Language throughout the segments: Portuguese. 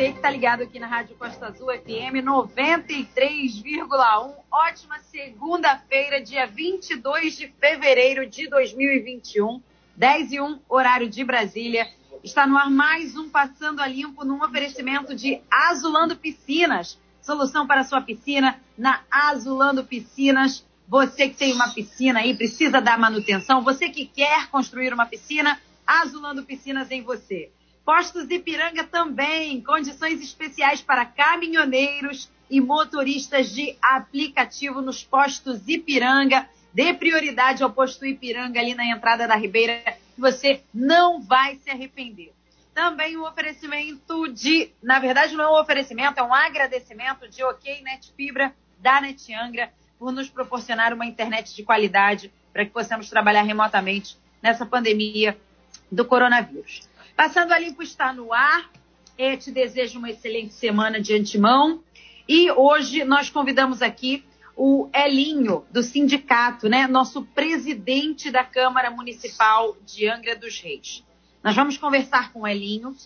você que está ligado aqui na Rádio Costa Azul FM 93,1. Ótima segunda-feira, dia 22 de fevereiro de 2021, 10 e 1, horário de Brasília. Está no ar mais um Passando a Limpo num oferecimento de Azulando Piscinas. Solução para sua piscina na Azulando Piscinas. Você que tem uma piscina aí, precisa dar manutenção. Você que quer construir uma piscina, Azulando Piscinas em você. Postos Ipiranga também, condições especiais para caminhoneiros e motoristas de aplicativo nos postos Ipiranga. Dê prioridade ao posto Ipiranga ali na entrada da Ribeira, que você não vai se arrepender. Também um oferecimento de, na verdade não é um oferecimento, é um agradecimento de OK Net Fibra da Net Angra por nos proporcionar uma internet de qualidade para que possamos trabalhar remotamente nessa pandemia do coronavírus. Passando a Limpo está no ar. Eu te desejo uma excelente semana de antemão. E hoje nós convidamos aqui o Elinho, do sindicato, né? Nosso presidente da Câmara Municipal de Angra dos Reis. Nós vamos conversar com o Elinho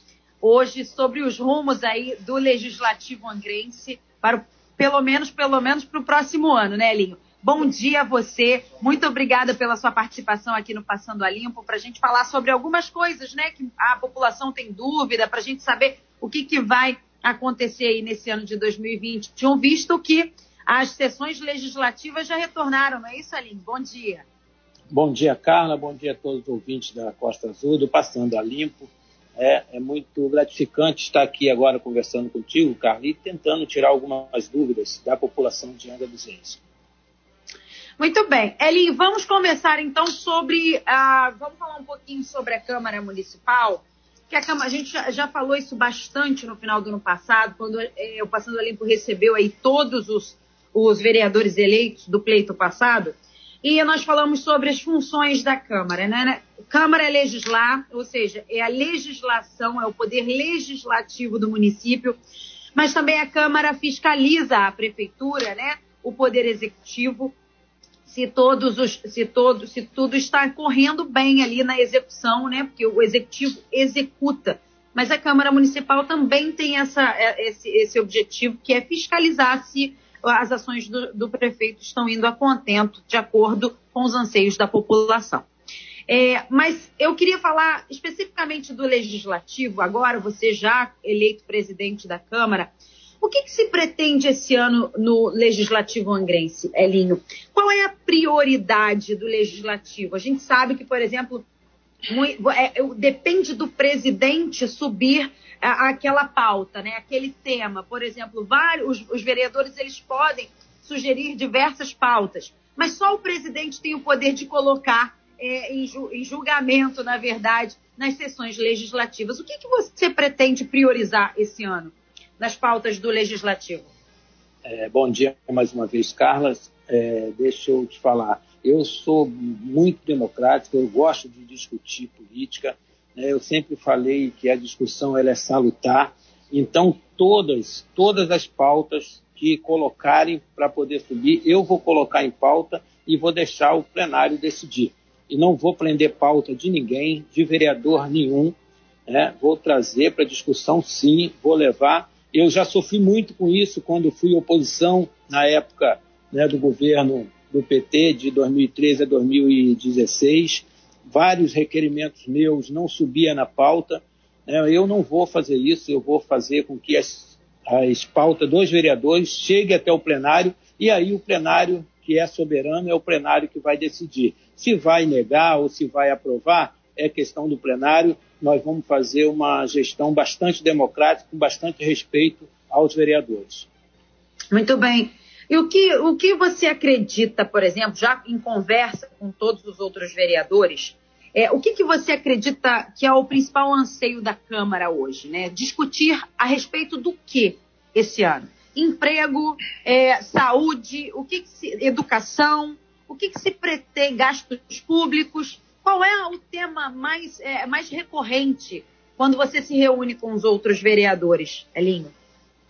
hoje sobre os rumos aí do Legislativo Angrense para pelo menos, pelo menos para o próximo ano, né, Elinho? Bom dia a você. Muito obrigada pela sua participação aqui no Passando a Limpo, para a gente falar sobre algumas coisas, né, que a população tem dúvida, para a gente saber o que, que vai acontecer aí nesse ano de 2021, visto que as sessões legislativas já retornaram, não é isso, Aline? Bom dia. Bom dia, Carla. Bom dia a todos os ouvintes da Costa Azul, do Passando a Limpo. É, é, muito gratificante estar aqui agora conversando contigo, Carla, e tentando tirar algumas dúvidas da população de Angra dos Reis. Muito bem. Eli, vamos começar então sobre. Uh, vamos falar um pouquinho sobre a Câmara Municipal. Que a, Câmara, a gente já, falou isso bastante no final do ano passado, quando eh, o Passando a Limpo recebeu aí todos os, os vereadores eleitos do pleito passado. E nós falamos sobre as funções da Câmara. Né? Câmara é legislar, ou seja, é a legislação, é o poder legislativo do município, mas também a Câmara fiscaliza a prefeitura, né? o poder executivo se todos os, se todos, se tudo está correndo bem ali na execução, né? Porque o executivo executa. Mas a Câmara Municipal também tem essa, é, esse, esse objetivo, que é fiscalizar se as ações do, do, prefeito estão indo a contento, de acordo com os anseios da população. É, mas eu queria falar especificamente do legislativo, agora, você já eleito presidente da Câmara. O que, que, se pretende esse ano no Legislativo Angrense, Elinho? Qual é a prioridade do Legislativo? A gente sabe que, por exemplo, muito, é, depende do presidente subir a, aquela pauta, né? aquele tema. Por exemplo, vários, os, os vereadores eles podem sugerir diversas pautas, mas só o presidente tem o poder de colocar é, em, em, julgamento, na verdade, nas sessões legislativas. O que, que você pretende priorizar esse ano? Nas pautas do Legislativo. É, bom dia mais uma vez, Carlas. É, deixa eu te falar. Eu sou muito democrático, eu gosto de discutir política. Né? Eu sempre falei que a discussão ela é salutar. Então, todas, todas as pautas que colocarem para poder subir, eu vou colocar em pauta e vou deixar o plenário decidir. E não vou prender pauta de ninguém, de vereador nenhum. Né? Vou trazer para discussão, sim, vou levar eu já sofri muito com isso quando fui oposição na época né, do governo do PT de 2013 a 2016. Vários requerimentos meus não subiam na pauta. Né, eu não vou fazer isso, eu vou fazer com que as, as pautas dos vereadores cheguem até o plenário e aí o plenário que é soberano é o plenário que vai decidir. Se vai negar ou se vai aprovar, é questão do plenário nós vamos fazer uma gestão bastante democrática, com bastante respeito aos vereadores. Muito bem. E o que, o que você acredita, por exemplo, já em conversa com todos os outros vereadores, é, o que, que você acredita que é o principal anseio da Câmara hoje? Né? Discutir a respeito do que esse ano? Emprego, é, saúde, o que, que se, educação, o que, que se pretende, gastos públicos, qual é o tema mais, é, mais recorrente quando você se reúne com os outros vereadores, Elinho?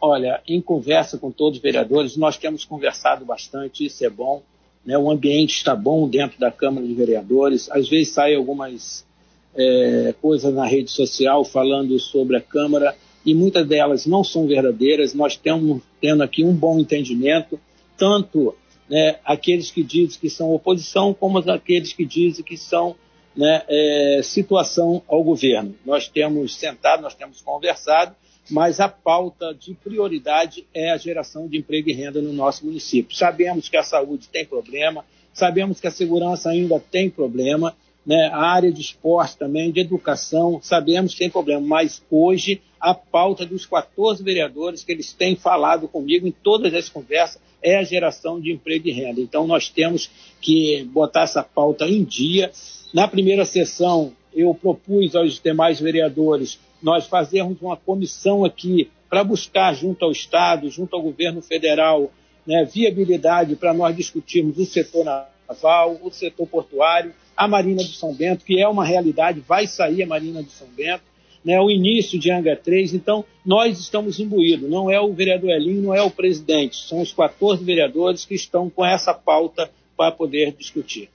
Olha, em conversa com todos os vereadores, nós temos conversado bastante, isso é bom. Né? O ambiente está bom dentro da Câmara de Vereadores. Às vezes saem algumas é, coisas na rede social falando sobre a Câmara, e muitas delas não são verdadeiras. Nós temos tendo aqui um bom entendimento, tanto né, aqueles que dizem que são oposição, como aqueles que dizem que são né, é, situação ao governo. Nós temos sentado, nós temos conversado, mas a pauta de prioridade é a geração de emprego e renda no nosso município. Sabemos que a saúde tem problema, sabemos que a segurança ainda tem problema, né? a área de esporte também, de educação, sabemos que tem problema, mas hoje a pauta dos 14 vereadores que eles têm falado comigo em todas as conversas é a geração de emprego e renda. Então nós temos que botar essa pauta em dia. Na primeira sessão, eu propus aos demais vereadores nós fazermos uma comissão aqui para buscar, junto ao Estado, junto ao governo federal, né, viabilidade para nós discutirmos o setor naval, o setor portuário, a Marina de São Bento, que é uma realidade, vai sair a Marina de São Bento, né, o início de Angra 3. Então, nós estamos imbuídos, não é o vereador Elinho, não é o presidente, são os 14 vereadores que estão com essa pauta para poder discutir.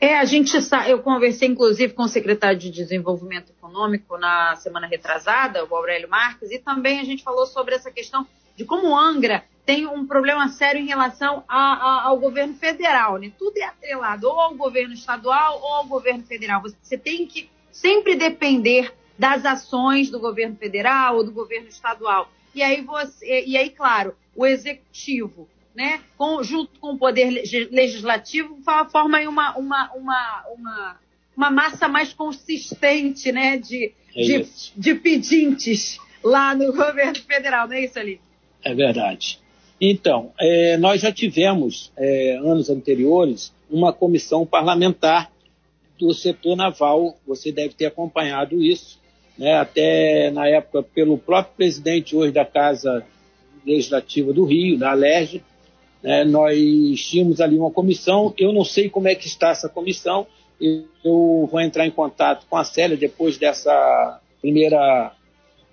É, a gente eu conversei inclusive com o secretário de Desenvolvimento Econômico na semana retrasada, o Aurélio Marques, e também a gente falou sobre essa questão de como Angra tem um problema sério em relação a, a, ao governo federal, né? Tudo é atrelado ou ao governo estadual ou ao governo federal. Você tem que sempre depender das ações do governo federal ou do governo estadual. E aí você, e aí, claro, o executivo né, com, junto com o poder legislativo, forma uma, uma, uma, uma, uma massa mais consistente né, de, é de, de, pedintes lá no governo federal, não é isso ali? É verdade. Então, é, nós já tivemos, é, anos anteriores, uma comissão parlamentar do setor naval, você deve ter acompanhado isso, né, até na época pelo próprio presidente hoje da Casa Legislativa do Rio, da Alerj, né, nós tínhamos ali uma comissão, eu não sei como é que está essa comissão, eu vou entrar em contato com a Célia depois dessa primeira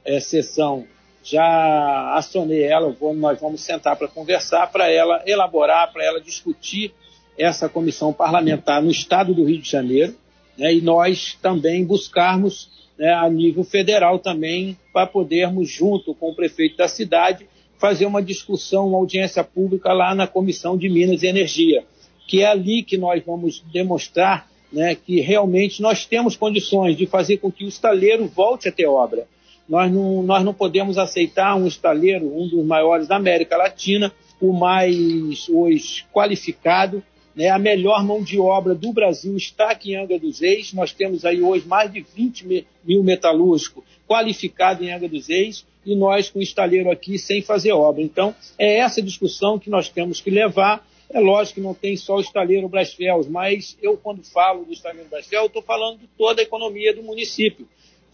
é, sessão. Já acionei ela, nós vamos sentar para conversar, para ela elaborar, para ela discutir essa comissão parlamentar no estado do Rio de Janeiro, né, e nós também buscarmos né, a nível federal também, para podermos, junto com o prefeito da cidade, fazer uma discussão, uma audiência pública lá na Comissão de Minas e Energia, que é ali que nós vamos demonstrar né, que realmente nós temos condições de fazer com que o estaleiro volte a ter obra. Nós não, nós não podemos aceitar um estaleiro, um dos maiores da América Latina, o mais hoje qualificado, né, a melhor mão de obra do Brasil está aqui em Angra dos Reis. Nós temos aí hoje mais de 20 mil metalúrgicos qualificados em Angra dos Reis e nós com o estaleiro aqui sem fazer obra. Então, é essa discussão que nós temos que levar. É lógico que não tem só o estaleiro Brasfels, mas eu, quando falo do estaleiro Brasfels, estou falando de toda a economia do município.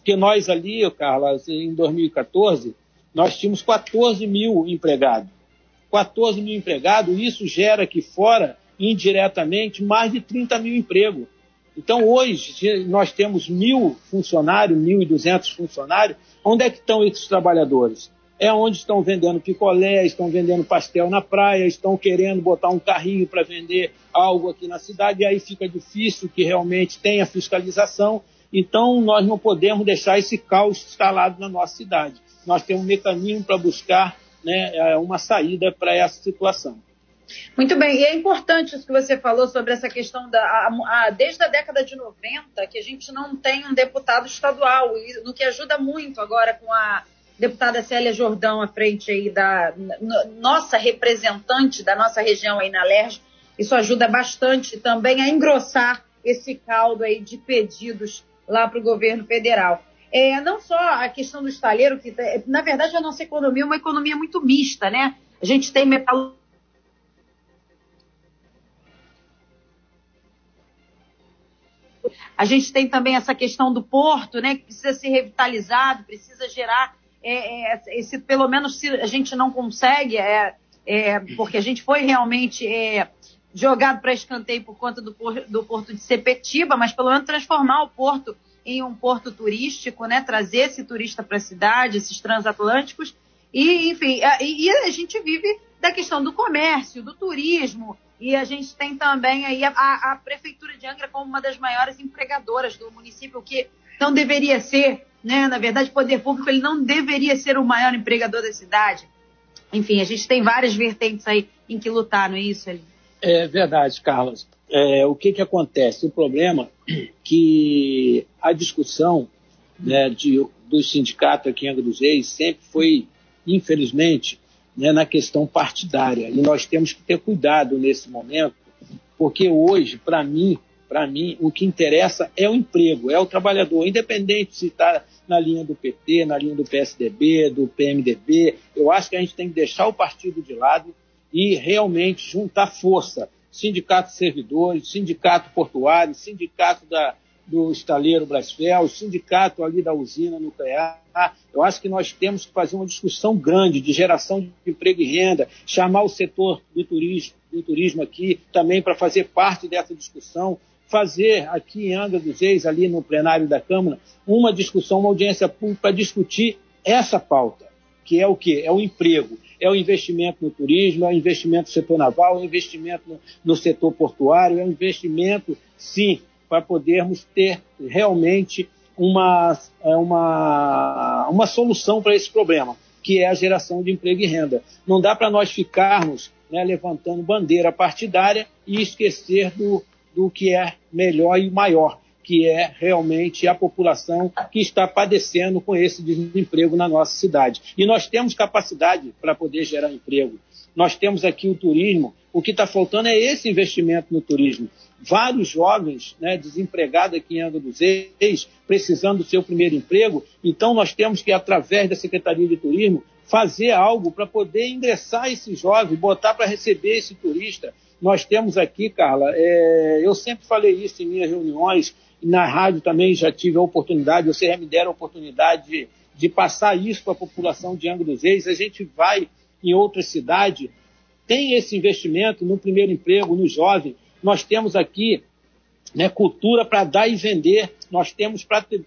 Porque nós ali, Carla, em 2014, nós tínhamos 14 mil empregados. 14 mil empregados, isso gera aqui fora, indiretamente, mais de 30 mil empregos. Então, hoje, nós temos mil funcionários, 1.200 funcionários, Onde é que estão esses trabalhadores? É onde estão vendendo picolé, estão vendendo pastel na praia, estão querendo botar um carrinho para vender algo aqui na cidade, e aí fica difícil que realmente tenha fiscalização. Então, nós não podemos deixar esse caos instalado na nossa cidade. Nós temos um mecanismo para buscar né, é, uma saída para essa situação. Muito bem, e é importante isso que você falou sobre essa questão da. A, a, desde a década de 90, que a gente não tem um deputado estadual, no que ajuda muito agora com a deputada Célia Jordão à frente aí da nossa representante da nossa região aí na LERJ. Isso ajuda bastante também a engrossar esse caldo aí de pedidos lá para o governo federal. É, não só a questão do estaleiro, que na verdade a nossa economia é uma economia muito mista, né? A gente tem metal A gente tem também essa questão do porto, né, que precisa ser revitalizado, precisa gerar é, é, esse, pelo menos se a gente não consegue, é, é porque a gente foi realmente é, jogado para escanteio por conta do, do porto de Sepetiba, mas pelo menos transformar o porto em um porto turístico, né, trazer esse turista para a cidade, esses transatlânticos, e enfim, a, e a gente vive da questão do comércio, do turismo, e a gente tem também aí a, a, Prefeitura de Angra como uma das maiores empregadoras do município, que não deveria ser, né? Na verdade, o poder público ele não deveria ser o maior empregador da cidade. Enfim, a gente tem várias vertentes aí em que lutar, não é isso, Eli? É verdade, Carlos. É, o que, que acontece? O problema é que a discussão né, de, do sindicato aqui em Angra dos Reis sempre foi, infelizmente, né, na questão partidária. E nós temos que ter cuidado nesse momento, porque hoje, para mim, para mim, o que interessa é o emprego, é o trabalhador, independente se está na linha do PT, na linha do PSDB, do PMDB. Eu acho que a gente tem que deixar o partido de lado e realmente juntar força. Sindicato de servidores, sindicato portuário, sindicato da, do estaleiro Brasfel, sindicato ali da usina nuclear. Eu acho que nós temos que fazer uma discussão grande de geração de emprego e renda, chamar o setor do turismo, do turismo aqui também para fazer parte dessa discussão, fazer aqui em Angra dos Reis, ali no plenário da Câmara, uma discussão, uma audiência pública para discutir essa pauta, que é o quê? É o emprego, é o investimento no turismo, é o investimento no setor naval, é o investimento no, no setor portuário, é o investimento, sim, para podermos ter realmente uma, é, uma, uma solução para esse problema, que é a geração de emprego e renda. Não dá para nós ficarmos né, levantando bandeira partidária e esquecer do, do que é melhor e maior, que é realmente a população que está padecendo com esse desemprego na nossa cidade. E nós temos capacidade para poder gerar emprego. Nós temos aqui o turismo. O que está faltando é esse investimento no turismo. Vários jovens né, desempregados aqui em Angra dos Reis, precisando do seu primeiro emprego. Então, nós temos que, através da Secretaria de Turismo, fazer algo para poder ingressar esse jovem, botar para receber esse turista, nós temos aqui, Carla, é, eu sempre falei isso em minhas reuniões, na rádio também já tive a oportunidade, vocês já me deram a oportunidade de, de passar isso para a população de Angra dos Reis. A gente vai em outra cidade, tem esse investimento no primeiro emprego, no jovem. Nós temos aqui né, cultura para dar e vender, nós temos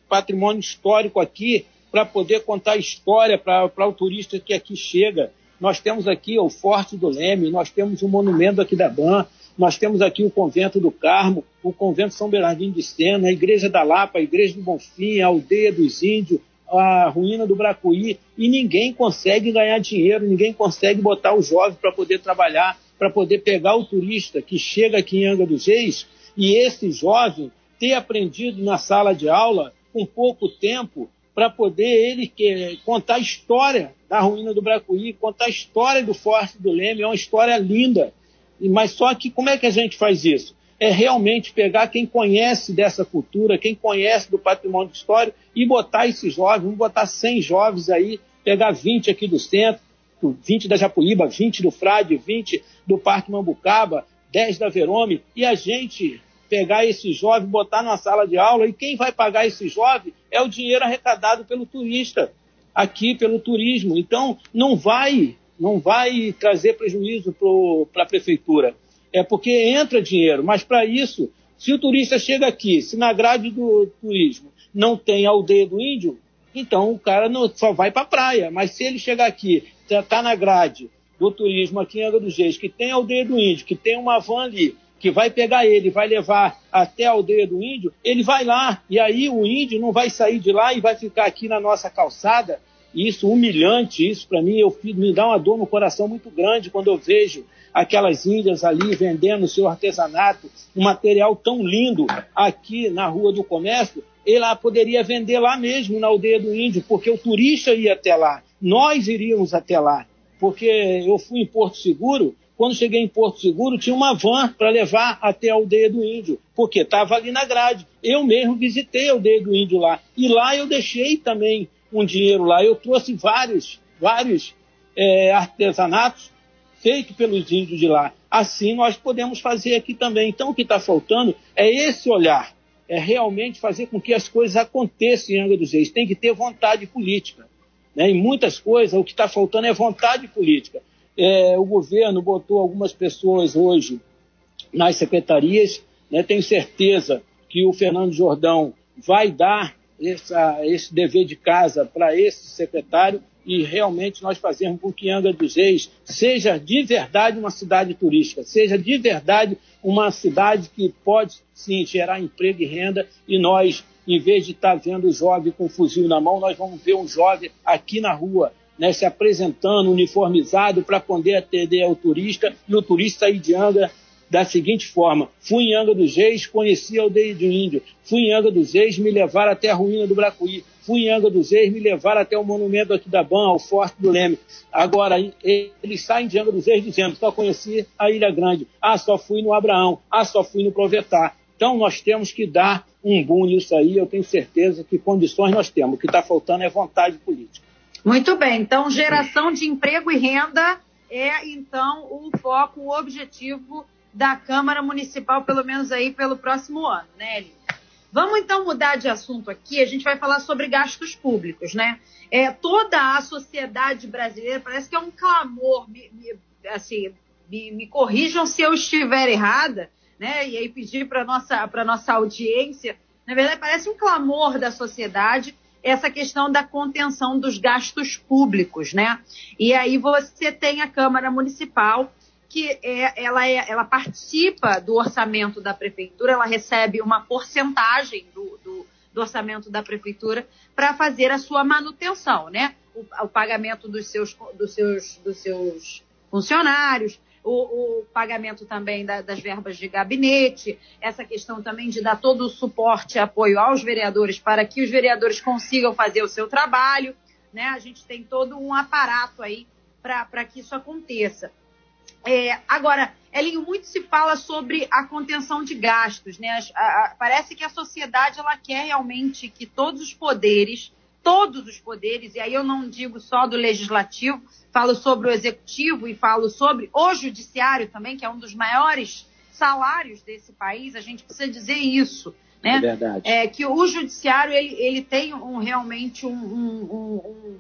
patrimônio histórico aqui para poder contar história para o turista que aqui chega. Nós temos aqui o Forte do Leme, nós temos o monumento aqui da Ban, nós temos aqui o Convento do Carmo, o Convento São Bernardino de Sena, a Igreja da Lapa, a Igreja do Bonfim, a Aldeia dos Índios, a ruína do Bracuí, e ninguém consegue ganhar dinheiro, ninguém consegue botar o jovem para poder trabalhar, para poder pegar o turista que chega aqui em Angra dos Reis, e esse jovem ter aprendido na sala de aula, com pouco tempo, para poder ele que, contar a história da ruína do Bracuí, contar a história do Forte do Leme, é uma história linda. Mas só que como é que a gente faz isso? É realmente pegar quem conhece dessa cultura, quem conhece do patrimônio histórico e botar esses jovens, vamos botar 100 jovens aí, pegar 20 aqui do centro, 20 da Japuíba, 20 do Frade, 20 do Parque Mambucaba, 10 da Verome, e a gente pegar esse jovem, botar numa sala de aula, e quem vai pagar esse jovem é o dinheiro arrecadado pelo turista aqui pelo turismo. Então, não vai, não vai trazer prejuízo para a prefeitura. É porque entra dinheiro, mas para isso, se o turista chega aqui, se na grade do turismo não tem aldeia do índio, então o cara não, só vai para a praia. Mas se ele chegar aqui, está tá na grade do turismo aqui em Angra dos Reis, que tem aldeia do índio, que tem uma van ali, que vai pegar ele, vai levar até a aldeia do índio, ele vai lá, e aí o índio não vai sair de lá e vai ficar aqui na nossa calçada isso humilhante, isso para mim eu, me dá uma dor no coração muito grande quando eu vejo aquelas índias ali vendendo seu artesanato, um material tão lindo aqui na Rua do Comércio, ela poderia vender lá mesmo, na aldeia do índio, porque o turista ia até lá, nós iríamos até lá, porque eu fui em Porto Seguro, quando cheguei em Porto Seguro tinha uma van para levar até a aldeia do índio, porque estava ali na grade. Eu mesmo visitei a aldeia do índio lá, e lá eu deixei também um dinheiro lá. Eu trouxe vários, vários é, artesanatos feitos pelos índios de lá. Assim nós podemos fazer aqui também. Então o que está faltando é esse olhar, é realmente fazer com que as coisas aconteçam em Angra dos Reis. Tem que ter vontade política. Né? Em muitas coisas o que está faltando é vontade política. É, o governo botou algumas pessoas hoje nas secretarias. Né? Tenho certeza que o Fernando Jordão vai dar essa, esse dever de casa para esse secretário e realmente nós fazermos com que Angra dos Reis seja de verdade uma cidade turística, seja de verdade uma cidade que pode sim gerar emprego e renda e nós em vez de estar tá vendo o jovem com um fuzil na mão, nós vamos ver um jovem aqui na rua, né, se apresentando uniformizado para poder atender ao turista e o turista sair de Angra da seguinte forma: fui em Angra dos Reis, conheci a aldeia do índio, fui em Angra dos Reis, me levaram até a ruína do Bracuí, fui em Angra dos Reis, me levaram até o monumento aqui da Ban, ao Forte do Leme. Agora, eles saem de Angra dos Reis dizendo: só conheci a Ilha Grande, ah, só fui no Abraão, ah, só fui no Provetar. Então, nós temos que dar um boom nisso aí, eu tenho certeza que condições nós temos. O que está faltando é vontade política. Muito bem, então geração de emprego e renda é então o foco, o objetivo da Câmara Municipal, pelo menos aí pelo próximo ano, né, Eli? Vamos então mudar de assunto aqui, a gente vai falar sobre gastos públicos, né? É, toda a sociedade brasileira parece que é um clamor, me, me, assim, me, me, corrijam se eu estiver errada, né? E aí pedir para nossa para nossa audiência, na verdade parece um clamor da sociedade essa questão da contenção dos gastos públicos, né? E aí você tem a Câmara Municipal que é, ela, é, ela participa do orçamento da prefeitura, ela recebe uma porcentagem do, do, do orçamento da prefeitura para fazer a sua manutenção, né? O, o, pagamento dos seus, dos seus, dos seus funcionários, o, o pagamento também da, das verbas de gabinete, essa questão também de dar todo o suporte e apoio aos vereadores para que os vereadores consigam fazer o seu trabalho, né? A gente tem todo um aparato aí para que isso aconteça. É, agora, Elinho, muito se fala sobre a contenção de gastos, né? A, a, parece que a sociedade ela quer realmente que todos os poderes, todos os poderes, e aí eu não digo só do legislativo, falo sobre o executivo e falo sobre o judiciário também, que é um dos maiores salários desse país, a gente precisa dizer isso. Né? É verdade. É, que o judiciário ele, ele tem um, realmente um, um, um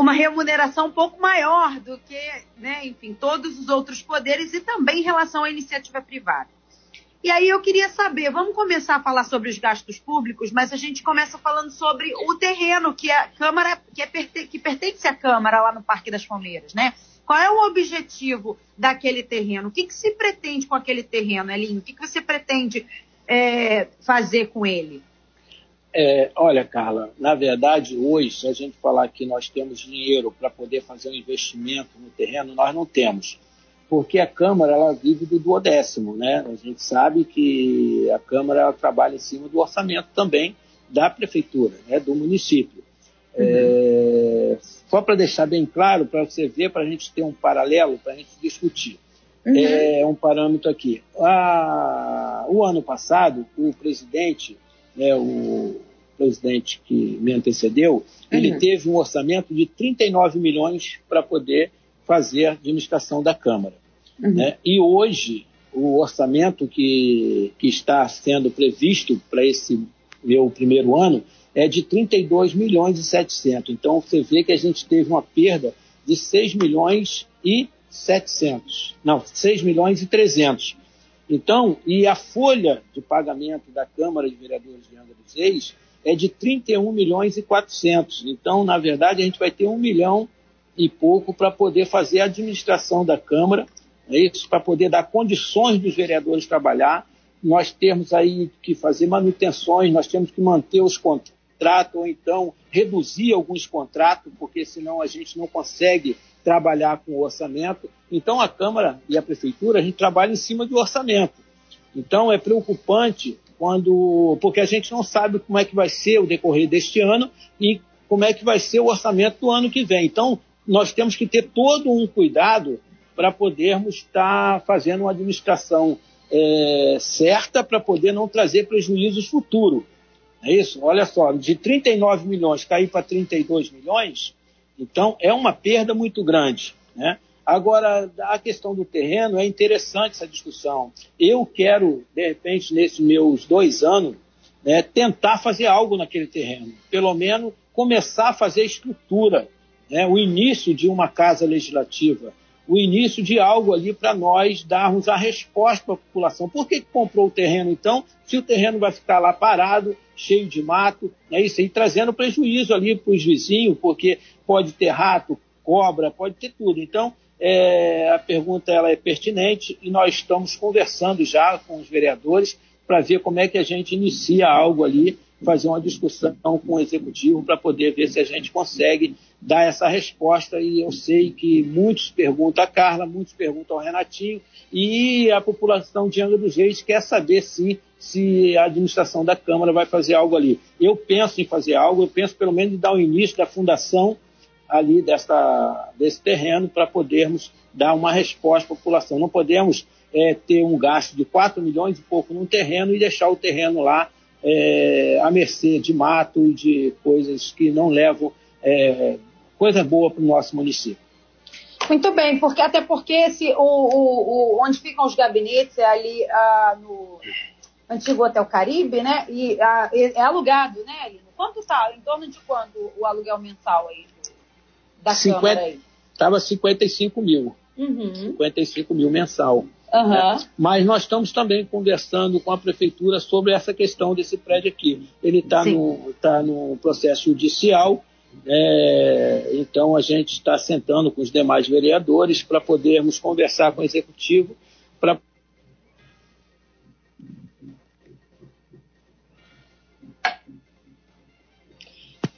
uma remuneração um pouco maior do que, né, enfim, todos os outros poderes e também em relação à iniciativa privada. E aí eu queria saber, vamos começar a falar sobre os gastos públicos, mas a gente começa falando sobre o terreno que a Câmara, que, é, que pertence à Câmara lá no Parque das Palmeiras, né? Qual é o objetivo daquele terreno? O que, que se pretende com aquele terreno, Elinho? O que, que você pretende é, fazer com ele? É, olha, Carla, na verdade, hoje, se a gente falar que nós temos dinheiro para poder fazer um investimento no terreno, nós não temos. Porque a Câmara ela vive do duodécimo, né? A gente sabe que a Câmara trabalha em cima do orçamento também da prefeitura, né? do município. Uhum. É, só para deixar bem claro, para você ver, para a gente ter um paralelo, para a gente discutir. Uhum. É um parâmetro aqui. Ah, o ano passado, o presidente, né, o presidente que me antecedeu, ele uhum. teve um orçamento de 39 milhões para poder fazer a administração da Câmara. Uhum. Né? E hoje, o orçamento que, que está sendo previsto para esse meu primeiro ano é de 32 milhões e 700. Então, você vê que a gente teve uma perda de 6 milhões e 700. Não, 6 milhões e 300. Então, e a folha de pagamento da Câmara de Vereadores de Angra dos Reis é de 31 milhões e 400. Então, na verdade, a gente vai ter um milhão e pouco para poder fazer a administração da Câmara, é isso, para poder dar condições dos vereadores trabalhar. Nós temos aí que fazer manutenções, nós temos que manter os contratos, ou então reduzir alguns contratos, porque senão a gente não consegue trabalhar com o orçamento. Então, a Câmara e a Prefeitura, a gente trabalha em cima do orçamento. Então, é preocupante quando, porque a gente não sabe como é que vai ser o decorrer deste ano e como é que vai ser o orçamento do ano que vem. Então, nós temos que ter todo um cuidado para podermos estar fazendo uma administração é, certa para poder não trazer prejuízos futuros. É isso? Olha só, de 39 milhões cair para 32 milhões, então é uma perda muito grande. Né? Agora, a questão do terreno é interessante essa discussão. Eu quero, de repente, nesses meus dois anos, né, tentar fazer algo naquele terreno. Pelo menos começar a fazer estrutura, né, o início de uma casa legislativa, o início de algo ali para nós darmos a resposta para a população. Por que comprou o terreno, então, se o terreno vai ficar lá parado, cheio de mato, né, isso aí trazendo prejuízo ali para os vizinhos, porque pode ter rato, cobra, pode ter tudo. Então, é, a pergunta ela é pertinente e nós estamos conversando já com os vereadores para ver como é que a gente inicia algo ali, fazer uma discussão com o executivo para poder ver se a gente consegue dar essa resposta. E eu sei que muitos perguntam a Carla, muitos perguntam ao Renatinho, e a população de Angra dos Reis quer saber sim se a administração da Câmara vai fazer algo ali. Eu penso em fazer algo, eu penso pelo menos em dar o início da fundação ali dessa, desse terreno para podermos dar uma resposta à população. Não podemos é, ter um gasto de 4 milhões e pouco num terreno e deixar o terreno lá é, à mercê de mato e de coisas que não levam é, coisa boa para o nosso município. Muito bem, porque até porque esse, o, o, o onde ficam os gabinetes é ali ah, no antigo Hotel Caribe, né? E ah, é alugado, né? Quanto está? Em torno de quanto o aluguel mensal aí da 50, Câmara aí? Estava 55 mil. Uhum. 55 mil mensal. Uhum. Né? Mas nós estamos também conversando com a prefeitura sobre essa questão desse prédio aqui. Ele está no, tá no processo judicial, é, então a gente está sentando com os demais vereadores para podermos conversar com o executivo para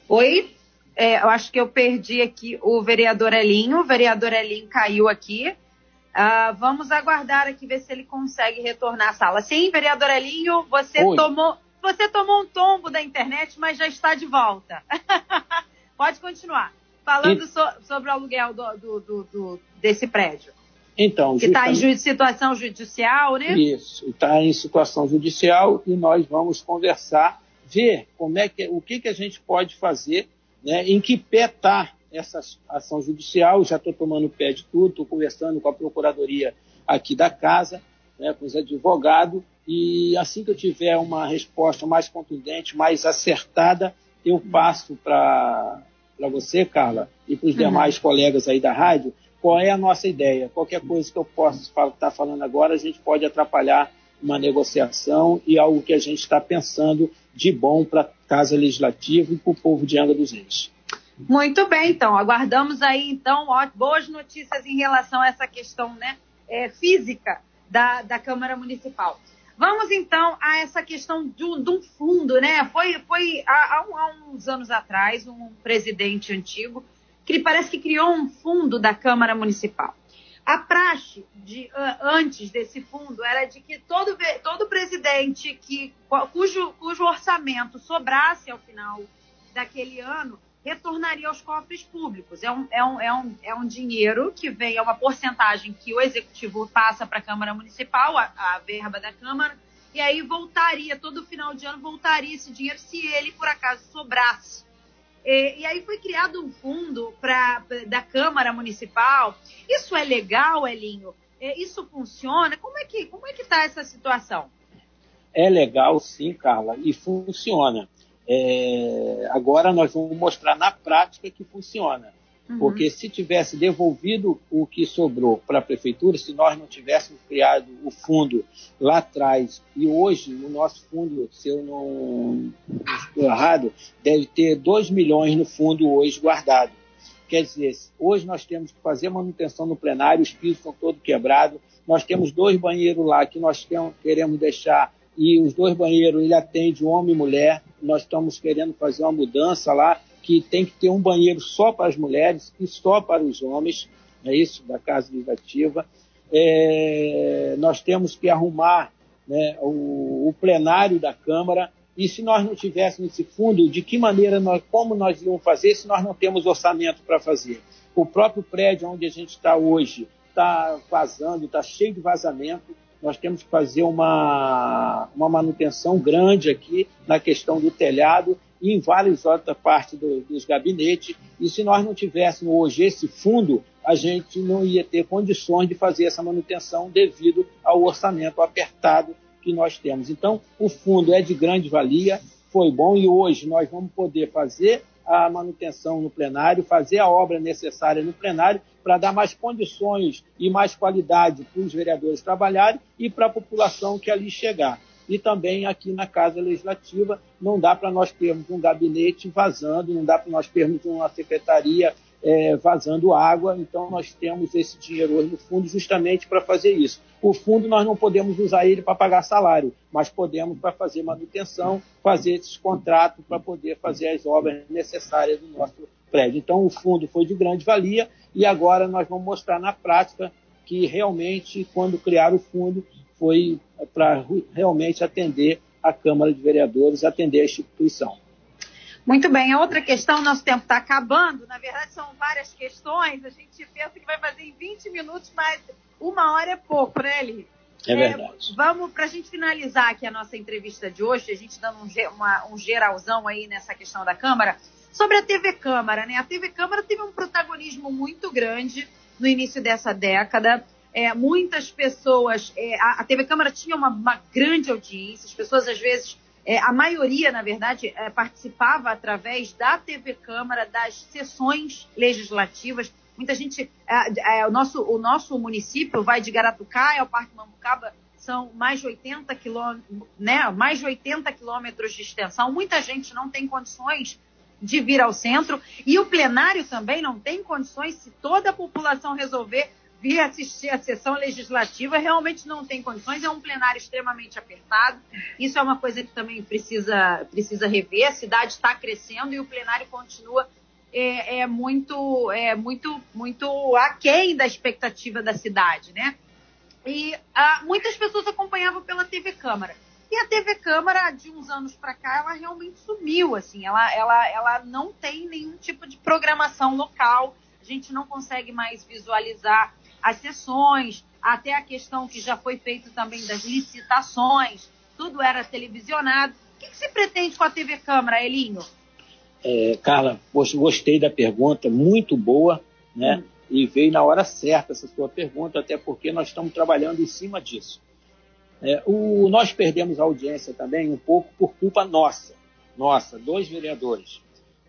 Oi? É, eu acho que eu perdi aqui o vereador Elinho. O vereador Elinho caiu aqui. Uh, vamos aguardar aqui ver se ele consegue retornar à sala. Sim, vereador Elinho, você tomou, você tomou um tombo da internet, mas já está de volta. Pode continuar. Falando e... so, sobre o aluguel do, do, do, do desse prédio. Então, que está em situação judicial, né? Isso, está em situação judicial e nós vamos conversar, ver como é que, o que, que a gente pode fazer né, em que pé está essa ação judicial, já estou tomando pé de tudo, estou conversando com a Procuradoria aqui da casa, né, com os advogados, e assim que eu tiver uma resposta mais contundente, mais acertada, eu passo para você, Carla, e para os uhum. demais colegas aí da rádio, qual é a nossa ideia. Qualquer coisa que eu possa estar tá falando agora, a gente pode atrapalhar uma negociação e algo que a gente está pensando de bom para a Casa Legislativa e para o povo de Angra dos Reis. Muito bem, então. Aguardamos aí, então, boas notícias em relação a essa questão né, é, física da, da Câmara Municipal. Vamos, então, a essa questão de um fundo, né? Foi, foi há, há, uns anos atrás, um presidente antigo, que parece que criou um fundo da Câmara Municipal. A praxe de, antes desse fundo era de que todo, todo presidente que, cujo, cujo orçamento sobrasse ao final daquele ano retornaria aos cofres públicos. É um, é um, é um, é um dinheiro que vem, é uma porcentagem que o executivo passa para a Câmara Municipal, a, a verba da Câmara, e aí voltaria, todo final de ano voltaria esse dinheiro se ele, por acaso, sobrasse e, e aí foi criado um fundo pra, da Câmara Municipal. Isso é legal, Elinho? É, isso funciona? Como é que como é que está essa situação? É legal, sim, Carla, e funciona. É, agora nós vamos mostrar na prática que funciona. Uhum. Porque se tivesse devolvido o que sobrou para a prefeitura, se nós não tivéssemos criado o fundo lá atrás, e hoje o nosso fundo, se eu não estou errado, deve ter 2 milhões no fundo hoje guardado. Quer dizer, hoje nós temos que fazer manutenção no plenário, os pisos estão todos quebrados, nós temos dois banheiros lá que nós queremos deixar e os dois banheiros ele atende homem e mulher. Nós estamos querendo fazer uma mudança lá que tem que ter um banheiro só para as mulheres e só para os homens, é isso, da Casa Legislativa. É, nós temos que arrumar né, o, o, plenário da Câmara e se nós não tivéssemos esse fundo, de que maneira nós, como nós íamos fazer se nós não temos orçamento para fazer? O próprio prédio onde a gente está hoje está vazando, está cheio de vazamento. Nós temos que fazer uma, uma manutenção grande aqui na questão do telhado e em várias outras partes do, dos gabinetes. E se nós não tivéssemos hoje esse fundo, a gente não ia ter condições de fazer essa manutenção devido ao orçamento apertado que nós temos. Então, o fundo é de grande valia, foi bom e hoje nós vamos poder fazer a manutenção no plenário, fazer a obra necessária no plenário para dar mais condições e mais qualidade para os vereadores trabalharem e para a população que ali chegar e também aqui na Casa Legislativa não dá para nós termos um gabinete vazando, não dá para nós termos uma secretaria é, vazando água, então nós temos esse dinheiro hoje no fundo justamente para fazer isso. O fundo nós não podemos usar ele para pagar salário, mas podemos para fazer manutenção, fazer esses contratos para poder fazer as obras necessárias do nosso prédio. Então o fundo foi de grande valia e agora nós vamos mostrar na prática que realmente, quando criar o fundo, foi para realmente atender a Câmara de Vereadores, atender a instituição. Muito bem, a outra questão, nosso tempo está acabando, na verdade são várias questões, a gente pensa que vai fazer em 20 minutos, mas uma hora é pouco, né, Eli? É verdade. É, vamos, para a gente finalizar aqui a nossa entrevista de hoje, a gente dando um, uma, um geralzão aí nessa questão da Câmara, sobre a TV Câmara, né? A TV Câmara teve um protagonismo muito grande no início dessa década. É, muitas pessoas, é, a, a, TV Câmara tinha uma, uma, grande audiência, as pessoas às vezes, é, a maioria, na verdade, é, participava através da TV Câmara das sessões legislativas. Muita gente, é, é, o, nosso, o nosso município vai de Garatucaia ao Parque Mambucaba, são mais de 80 quilômetros, né, mais de 80 quilômetros de extensão. Muita gente não tem condições de vir ao centro e o plenário também não tem condições, se toda a população resolver vir assistir a sessão legislativa, realmente não tem condições, é um plenário extremamente apertado. Isso é uma coisa que também precisa, precisa rever. A cidade está crescendo e o plenário continua é, é, muito, é muito, muito aquém da expectativa da cidade, né? E ah, muitas pessoas acompanhavam pela TV Câmara. E a TV Câmara, de uns anos para cá, ela realmente sumiu, assim, ela, ela, ela não tem nenhum tipo de programação local, a gente não consegue mais visualizar as sessões, até a questão que já foi feita também das licitações, tudo era televisionado. O que, que se pretende com a TV Câmara, Elinho? É, Carla, gostei da pergunta, muito boa, né? Hum. E veio na hora certa essa sua pergunta, até porque nós estamos trabalhando em cima disso. É, o, nós perdemos a audiência também um pouco por culpa nossa, nossa, dois vereadores.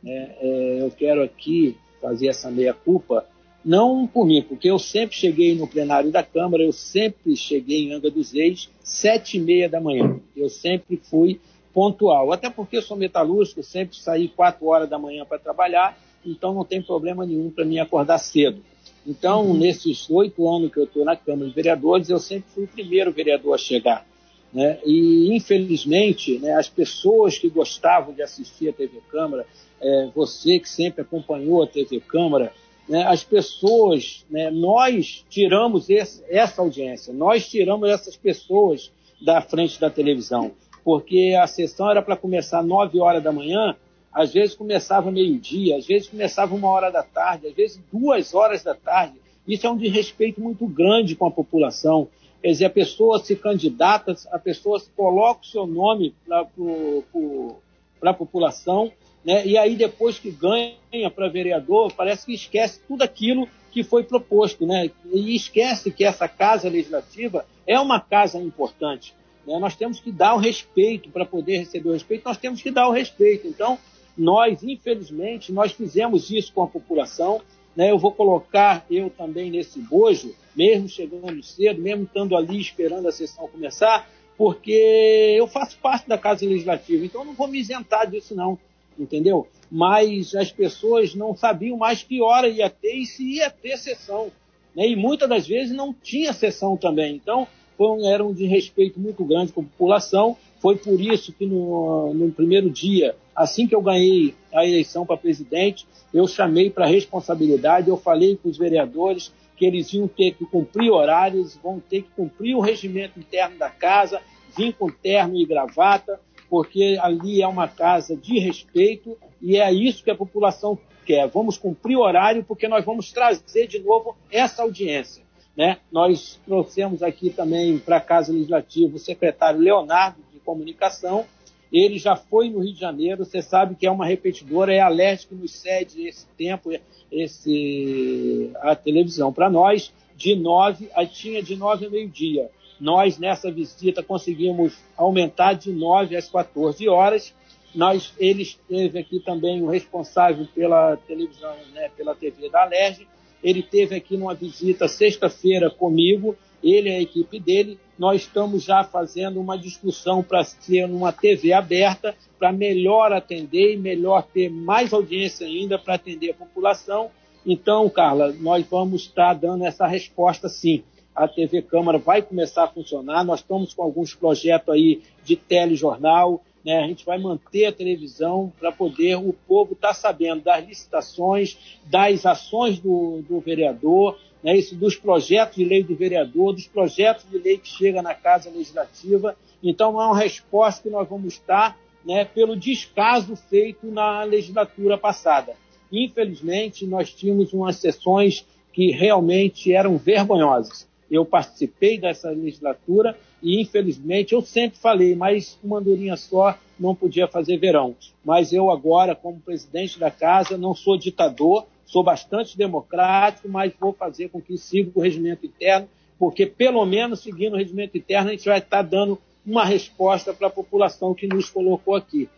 É, é, eu quero aqui fazer essa meia-culpa não por mim, porque eu sempre cheguei no plenário da Câmara, eu sempre cheguei em Anga dos Reis, sete e meia da manhã. Eu sempre fui pontual, até porque eu sou metalúrgico, sempre saí quatro horas da manhã para trabalhar, então não tem problema nenhum para mim acordar cedo. Então, uhum. nesses oito anos que eu estou na Câmara de Vereadores, eu sempre fui o primeiro vereador a chegar. Né? E, infelizmente, né, as pessoas que gostavam de assistir a TV Câmara, é, você que sempre acompanhou a TV Câmara, né, as pessoas, né, nós tiramos esse, essa audiência, nós tiramos essas pessoas da frente da televisão, porque a sessão era para começar 9 horas da manhã, às vezes começava meio-dia, às vezes começava uma hora da tarde, às vezes duas horas da tarde. Isso é um desrespeito muito grande com a população. Quer dizer, a pessoa se candidata, a pessoa coloca o seu nome para a população né? E aí depois que ganha para vereador, parece que esquece tudo aquilo que foi proposto, né? E esquece que essa casa legislativa é uma casa importante. Né? Nós temos que dar o respeito para poder receber o respeito. Nós temos que dar o respeito. Então, nós, infelizmente, nós fizemos isso com a população. Né? Eu vou colocar eu também nesse bojo, mesmo chegando cedo, mesmo estando ali esperando a sessão começar, porque eu faço parte da Casa Legislativa, então eu não vou me isentar disso, não entendeu? Mas as pessoas não sabiam mais que hora ia ter e se ia ter sessão. Né? E muitas das vezes não tinha sessão também. Então, foi um, era um desrespeito muito grande com a população. Foi por isso que no, no primeiro dia, assim que eu ganhei a eleição para presidente, eu chamei para responsabilidade, eu falei com os vereadores que eles iam ter que cumprir horários, vão ter que cumprir o regimento interno da casa, vir com terno e gravata, porque ali é uma casa de respeito e é isso que a população quer. Vamos cumprir o horário porque nós vamos trazer de novo essa audiência. Né? Nós trouxemos aqui também para a Casa Legislativa o secretário Leonardo de Comunicação. Ele já foi no Rio de Janeiro, você sabe que é uma repetidora, é a LERJ que nos cede esse tempo, esse, a televisão para nós, de nove, tinha de nove a meio-dia. Nós, nessa visita, conseguimos aumentar de 9 às 14 horas. Nós, ele esteve aqui também o responsável pela televisão, né, pela TV da Alerj. Ele teve aqui numa visita sexta-feira comigo, ele e a equipe dele. Nós estamos já fazendo uma discussão para ser uma TV aberta, para melhor atender e melhor ter mais audiência ainda para atender a população. Então, Carla, nós vamos estar dando essa resposta sim. A TV Câmara vai começar a funcionar. Nós estamos com alguns projetos aí de telejornal. Né? A gente vai manter a televisão para poder o povo estar tá sabendo das licitações, das ações do, do vereador, né? Isso, dos projetos de lei do vereador, dos projetos de lei que chega na Casa Legislativa. Então, é uma resposta que nós vamos estar né, pelo descaso feito na legislatura passada. Infelizmente, nós tínhamos umas sessões que realmente eram vergonhosas. Eu participei dessa legislatura e, infelizmente, eu sempre falei, mas uma andorinha só não podia fazer verão. Mas eu agora, como presidente da casa, não sou ditador, sou bastante democrático, mas vou fazer com que siga o regimento interno, porque pelo menos seguindo o regimento interno a gente vai estar dando uma resposta para a população que nos colocou aqui.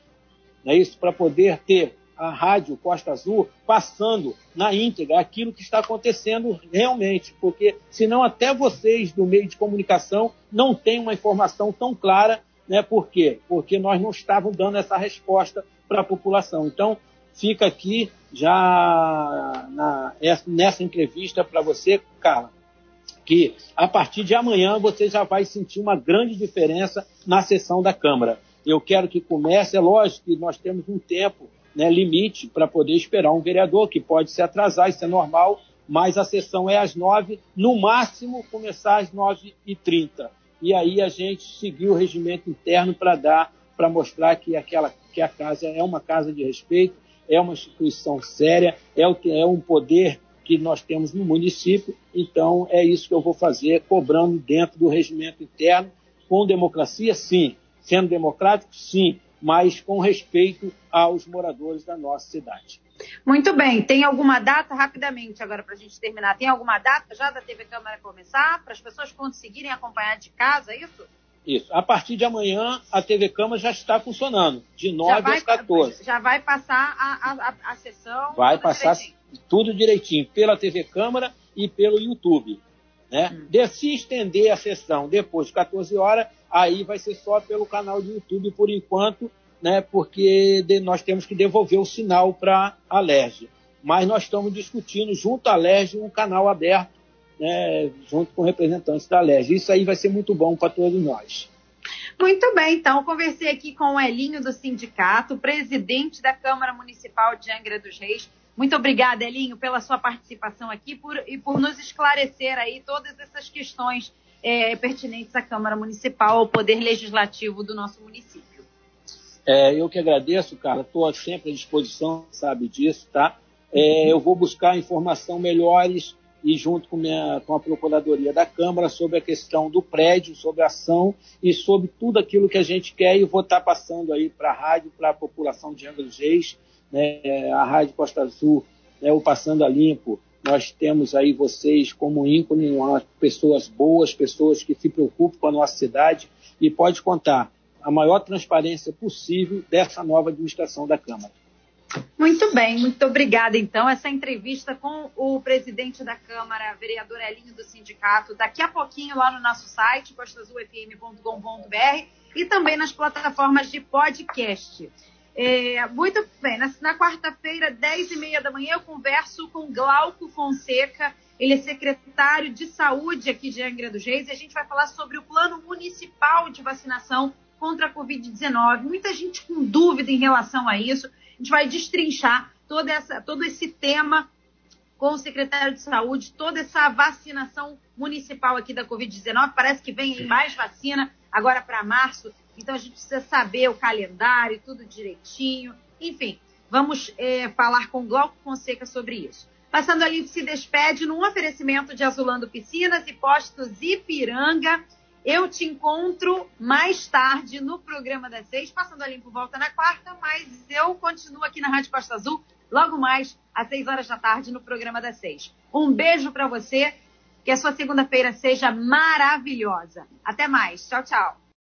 É isso para poder ter a rádio Costa Azul passando na íntegra aquilo que está acontecendo realmente, porque senão até vocês do meio de comunicação não têm uma informação tão clara, né? Por quê? Porque nós não estávamos dando essa resposta para a população. Então, fica aqui já na, nessa entrevista para você, Carla, que a partir de amanhã você já vai sentir uma grande diferença na sessão da Câmara. Eu quero que comece, é lógico que nós temos um tempo né, limite para poder esperar um vereador, que pode se atrasar, isso é normal, mas a sessão é às nove, no máximo começar às nove e trinta. E aí a gente seguiu o regimento interno para dar, para mostrar que, aquela, que a casa é uma casa de respeito, é uma instituição séria, é, o, é um poder que nós temos no município, então é isso que eu vou fazer, cobrando dentro do regimento interno, com democracia, sim, sendo democrático, sim, mas com respeito aos moradores da nossa cidade. Muito bem. Tem alguma data, rapidamente, agora para a gente terminar, tem alguma data já da TV Câmara começar, para as pessoas conseguirem acompanhar de casa, é isso? Isso. A partir de amanhã, a TV Câmara já está funcionando, de 9 vai, às 14. Já vai passar a, a, a sessão? Vai passar direitinho. tudo direitinho, pela TV Câmara e pelo YouTube. Né? Hum. De se estender a sessão depois de 14 horas, aí vai ser só pelo canal do YouTube por enquanto, né? porque de, nós temos que devolver o sinal para a LERJ. Mas nós estamos discutindo junto à LERJ um canal aberto né, junto com representantes da LERJ. Isso aí vai ser muito bom para todos nós. Muito bem, então conversei aqui com o Elinho do sindicato, presidente da Câmara Municipal de Angra dos Reis. Muito obrigada, Elinho, pela sua participação aqui por, e por nos esclarecer aí todas essas questões é, pertinentes à Câmara Municipal, ao Poder Legislativo do nosso município. É, eu que agradeço, cara. Estou sempre à disposição, sabe disso, tá? É, eu vou buscar informação melhores e junto com, minha, com a Procuradoria da Câmara sobre a questão do prédio, sobre a ação e sobre tudo aquilo que a gente quer e vou estar passando aí para a rádio, para a população de Angra dos Reis, né, a Rádio Costa Azul, né, o Passando a Limpo, nós temos aí vocês como ícone, pessoas boas, pessoas que se preocupam com a nossa cidade. E pode contar a maior transparência possível dessa nova administração da Câmara. Muito bem, muito obrigada. Então, essa entrevista com o presidente da Câmara, vereador Elinho do sindicato, daqui a pouquinho lá no nosso site, costazulfm.com.br e também nas plataformas de podcast. É, muito bem, na, na quarta-feira, 10 e meia da manhã, eu converso com Glauco Fonseca, ele é secretário de saúde aqui de Angra dos Reis, e a gente vai falar sobre o plano municipal de vacinação contra a Covid-19. Muita gente com dúvida em relação a isso gente vai destrinchar toda essa, todo esse tema com o secretário de saúde, toda essa vacinação municipal aqui da Covid-19. Parece que vem mais vacina agora para março, então a gente precisa saber o calendário, tudo direitinho. Enfim, vamos é, falar com Glauco Fonseca sobre isso. Passando ali, se despede num oferecimento de Azulando Piscinas e Postos Ipiranga. Eu te encontro mais tarde no programa das seis, passando a limpo volta na quarta, mas eu continuo aqui na Rádio Costa Azul, logo mais às seis horas da tarde no programa das seis. Um beijo para você, que a sua segunda-feira seja maravilhosa. Até mais. Tchau, tchau.